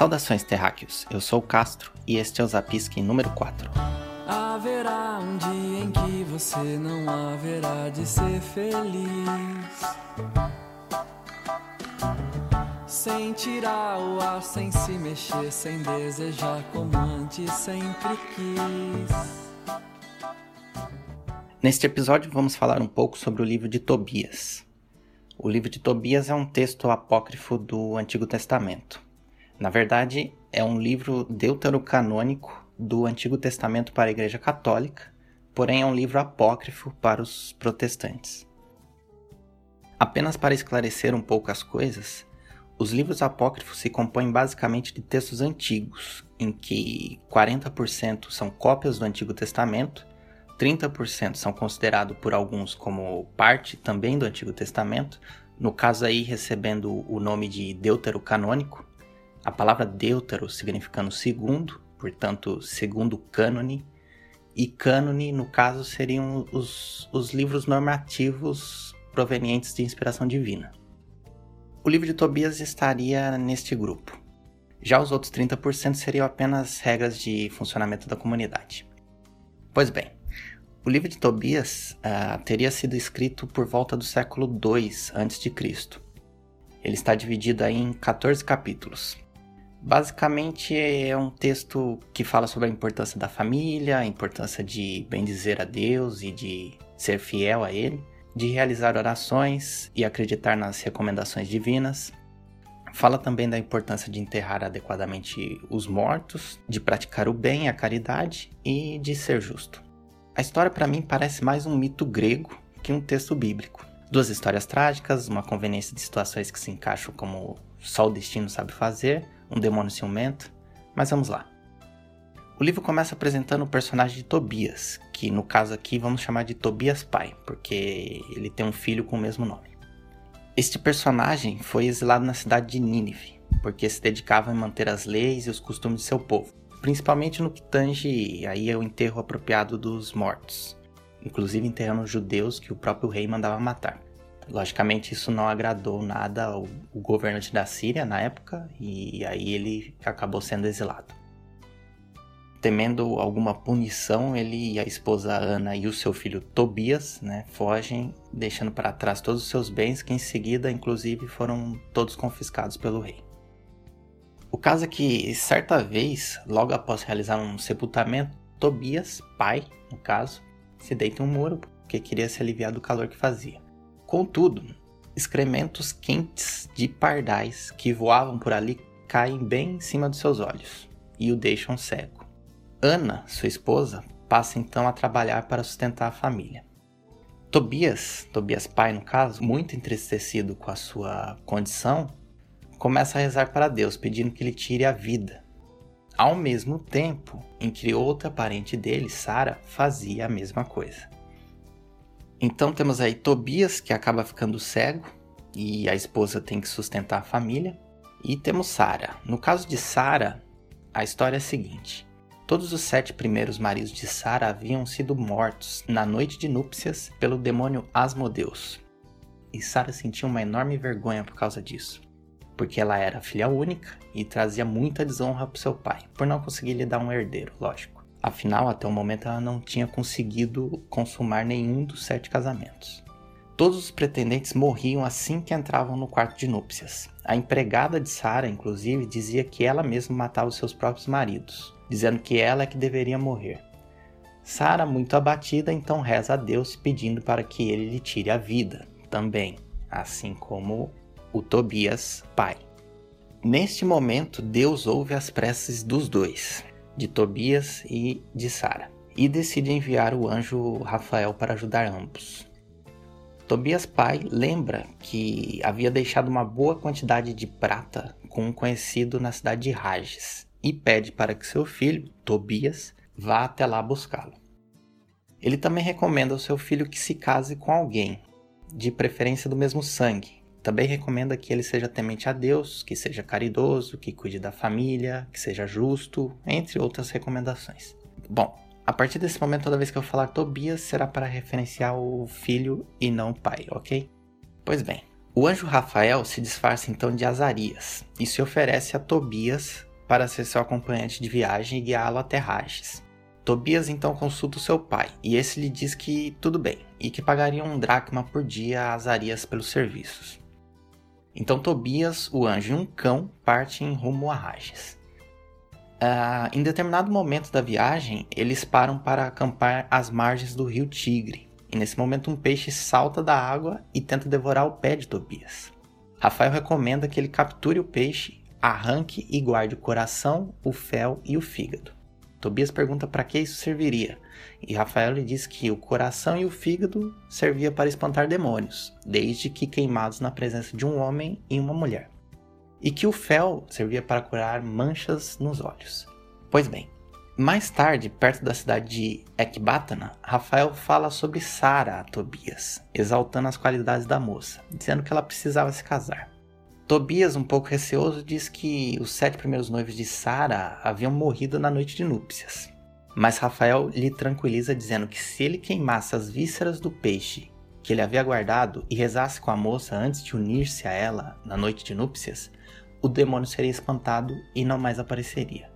Saudações terráqueos, eu sou o Castro e este é o Zapisque número 4. Haverá um dia em que você não haverá de ser feliz. Sem tirar o ar, sem se mexer, sem desejar como antes sempre quis. Neste episódio vamos falar um pouco sobre o livro de Tobias. O livro de Tobias é um texto apócrifo do Antigo Testamento. Na verdade, é um livro deuterocanônico do Antigo Testamento para a Igreja Católica, porém é um livro apócrifo para os protestantes. Apenas para esclarecer um pouco as coisas, os livros apócrifos se compõem basicamente de textos antigos, em que 40% são cópias do Antigo Testamento, 30% são considerados por alguns como parte também do Antigo Testamento, no caso aí recebendo o nome de deuterocanônico, a palavra deutero significando segundo, portanto, segundo cânone, e cânone, no caso, seriam os, os livros normativos provenientes de inspiração divina. O livro de Tobias estaria neste grupo. Já os outros 30% seriam apenas regras de funcionamento da comunidade. Pois bem, o livro de Tobias uh, teria sido escrito por volta do século II a.C. Ele está dividido em 14 capítulos. Basicamente é um texto que fala sobre a importância da família, a importância de bendizer a Deus e de ser fiel a Ele, de realizar orações e acreditar nas recomendações divinas. Fala também da importância de enterrar adequadamente os mortos, de praticar o bem, a caridade e de ser justo. A história para mim parece mais um mito grego que um texto bíblico. Duas histórias trágicas, uma conveniência de situações que se encaixam como só o destino sabe fazer, um demônio ciumento, mas vamos lá. O livro começa apresentando o personagem de Tobias, que no caso aqui vamos chamar de Tobias pai, porque ele tem um filho com o mesmo nome. Este personagem foi exilado na cidade de Nínive, porque se dedicava a manter as leis e os costumes de seu povo, principalmente no que tange aí ao enterro apropriado dos mortos, inclusive enterrando judeus que o próprio rei mandava matar. Logicamente, isso não agradou nada ao, ao governante da Síria na época, e aí ele acabou sendo exilado. Temendo alguma punição, ele e a esposa Ana e o seu filho Tobias né, fogem, deixando para trás todos os seus bens, que em seguida, inclusive, foram todos confiscados pelo rei. O caso é que, certa vez, logo após realizar um sepultamento, Tobias, pai, no caso, se deita em um muro porque queria se aliviar do calor que fazia. Contudo, excrementos quentes de pardais que voavam por ali caem bem em cima dos seus olhos e o deixam cego. Ana, sua esposa, passa então a trabalhar para sustentar a família. Tobias, Tobias pai no caso, muito entristecido com a sua condição, começa a rezar para Deus pedindo que lhe tire a vida. Ao mesmo tempo em que outra parente dele, Sara, fazia a mesma coisa. Então temos aí Tobias, que acaba ficando cego, e a esposa tem que sustentar a família. E temos Sara. No caso de Sara, a história é a seguinte: todos os sete primeiros maridos de Sara haviam sido mortos na noite de núpcias pelo demônio Asmodeus. E Sara sentia uma enorme vergonha por causa disso, porque ela era filha única e trazia muita desonra para seu pai, por não conseguir lhe dar um herdeiro, lógico. Afinal, até o momento ela não tinha conseguido consumar nenhum dos sete casamentos. Todos os pretendentes morriam assim que entravam no quarto de núpcias. A empregada de Sara, inclusive, dizia que ela mesma matava os seus próprios maridos, dizendo que ela é que deveria morrer. Sara, muito abatida, então reza a Deus pedindo para que ele lhe tire a vida também, assim como o Tobias, pai. Neste momento, Deus ouve as preces dos dois de Tobias e de Sara, e decide enviar o anjo Rafael para ajudar ambos. Tobias pai lembra que havia deixado uma boa quantidade de prata com um conhecido na cidade de Rages e pede para que seu filho, Tobias, vá até lá buscá-lo. Ele também recomenda ao seu filho que se case com alguém, de preferência do mesmo sangue, também recomenda que ele seja temente a Deus, que seja caridoso, que cuide da família, que seja justo, entre outras recomendações. Bom, a partir desse momento, toda vez que eu falar Tobias, será para referenciar o filho e não o pai, ok? Pois bem, o anjo Rafael se disfarça então de Azarias e se oferece a Tobias para ser seu acompanhante de viagem e guiá-lo até Rages. Tobias então consulta o seu pai, e esse lhe diz que tudo bem, e que pagaria um dracma por dia a Azarias pelos serviços. Então Tobias, o anjo e um cão partem rumo a Rages. Uh, em determinado momento da viagem, eles param para acampar às margens do rio Tigre, e nesse momento um peixe salta da água e tenta devorar o pé de Tobias. Rafael recomenda que ele capture o peixe, arranque e guarde o coração, o fel e o fígado. Tobias pergunta para que isso serviria, e Rafael lhe diz que o coração e o fígado servia para espantar demônios, desde que queimados na presença de um homem e uma mulher, e que o fel servia para curar manchas nos olhos. Pois bem, mais tarde, perto da cidade de Ecbatana, Rafael fala sobre Sara a Tobias, exaltando as qualidades da moça, dizendo que ela precisava se casar. Tobias, um pouco receoso, diz que os sete primeiros noivos de Sara haviam morrido na noite de núpcias. Mas Rafael lhe tranquiliza dizendo que se ele queimasse as vísceras do peixe que ele havia guardado e rezasse com a moça antes de unir-se a ela na noite de núpcias, o demônio seria espantado e não mais apareceria.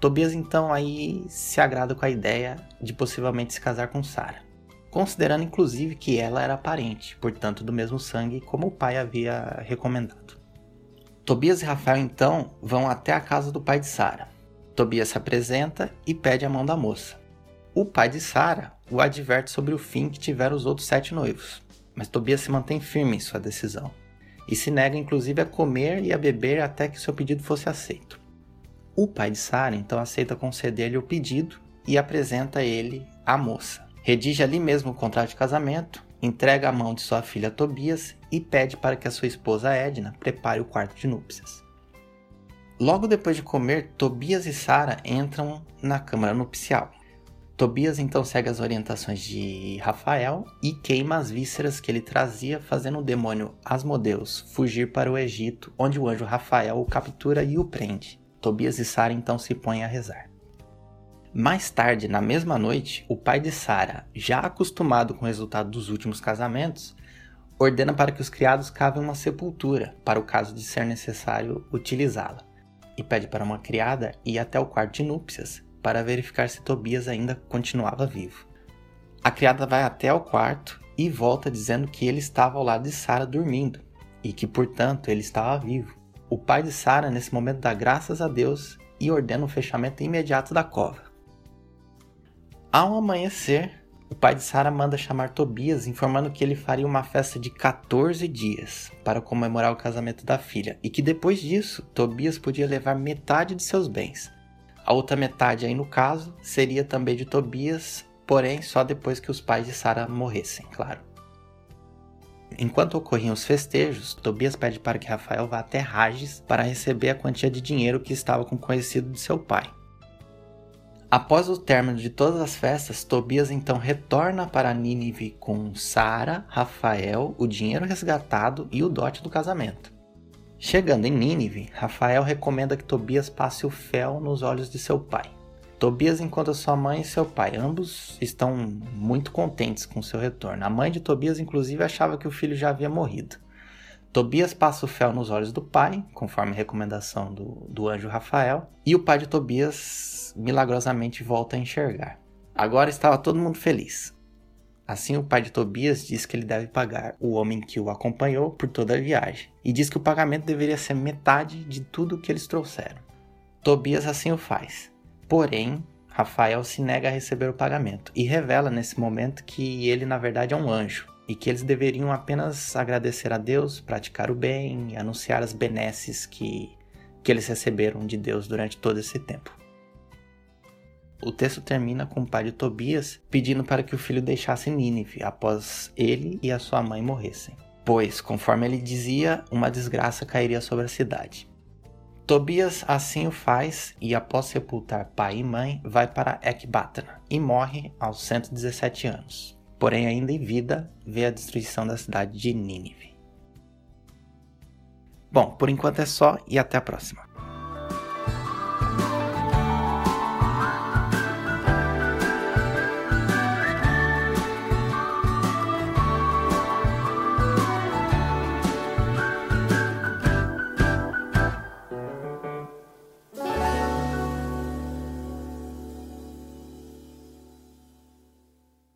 Tobias então aí se agrada com a ideia de possivelmente se casar com Sara, considerando inclusive que ela era parente, portanto do mesmo sangue como o pai havia recomendado. Tobias e Rafael então vão até a casa do pai de Sara. Tobias se apresenta e pede a mão da moça. O pai de Sara o adverte sobre o fim que tiveram os outros sete noivos, mas Tobias se mantém firme em sua decisão e se nega inclusive a comer e a beber até que seu pedido fosse aceito. O pai de Sara então aceita conceder-lhe o pedido e apresenta ele a moça. Redige ali mesmo o contrato de casamento entrega a mão de sua filha Tobias e pede para que a sua esposa Edna prepare o quarto de núpcias. Logo depois de comer, Tobias e Sara entram na câmara nupcial. Tobias então segue as orientações de Rafael e queima as vísceras que ele trazia, fazendo o demônio Asmodeus fugir para o Egito, onde o anjo Rafael o captura e o prende. Tobias e Sara então se põem a rezar. Mais tarde, na mesma noite, o pai de Sara, já acostumado com o resultado dos últimos casamentos, ordena para que os criados cavem uma sepultura para o caso de ser necessário utilizá-la, e pede para uma criada ir até o quarto de núpcias para verificar se Tobias ainda continuava vivo. A criada vai até o quarto e volta dizendo que ele estava ao lado de Sara dormindo e que, portanto, ele estava vivo. O pai de Sara, nesse momento, dá graças a Deus e ordena o fechamento imediato da cova. Ao amanhecer, o pai de Sara manda chamar Tobias, informando que ele faria uma festa de 14 dias para comemorar o casamento da filha e que depois disso Tobias podia levar metade de seus bens. A outra metade, aí no caso, seria também de Tobias, porém só depois que os pais de Sara morressem, claro. Enquanto ocorriam os festejos, Tobias pede para que Rafael vá até Rages para receber a quantia de dinheiro que estava com conhecido de seu pai. Após o término de todas as festas, Tobias então retorna para Nínive com Sara, Rafael, o dinheiro resgatado e o dote do casamento. Chegando em Nínive, Rafael recomenda que Tobias passe o fel nos olhos de seu pai. Tobias encontra sua mãe e seu pai. Ambos estão muito contentes com seu retorno. A mãe de Tobias, inclusive, achava que o filho já havia morrido. Tobias passa o fel nos olhos do pai, conforme recomendação do, do anjo Rafael, e o pai de Tobias milagrosamente volta a enxergar. Agora estava todo mundo feliz. Assim, o pai de Tobias diz que ele deve pagar o homem que o acompanhou por toda a viagem, e diz que o pagamento deveria ser metade de tudo que eles trouxeram. Tobias assim o faz. Porém, Rafael se nega a receber o pagamento e revela nesse momento que ele, na verdade, é um anjo e que eles deveriam apenas agradecer a Deus, praticar o bem e anunciar as benesses que, que eles receberam de Deus durante todo esse tempo. O texto termina com o pai de Tobias pedindo para que o filho deixasse Nínive após ele e a sua mãe morressem, pois, conforme ele dizia, uma desgraça cairia sobre a cidade. Tobias assim o faz e, após sepultar pai e mãe, vai para Ecbatana e morre aos 117 anos porém ainda em vida, vê a destruição da cidade de Nínive. Bom, por enquanto é só e até a próxima.